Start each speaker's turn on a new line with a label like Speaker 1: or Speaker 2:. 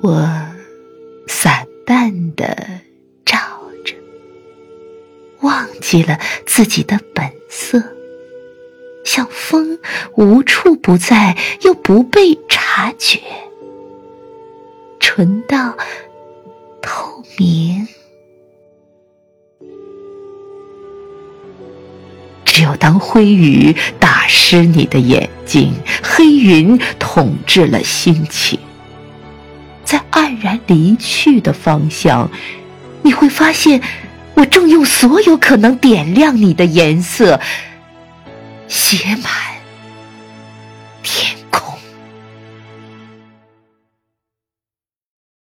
Speaker 1: 我散淡的照着，忘记了自己的本色，像风无处不在，又不被察觉，纯到透明。只有当灰雨打湿你的眼睛，黑云统治了心情。在黯然离去的方向，你会发现，我正用所有可能点亮你的颜色，写满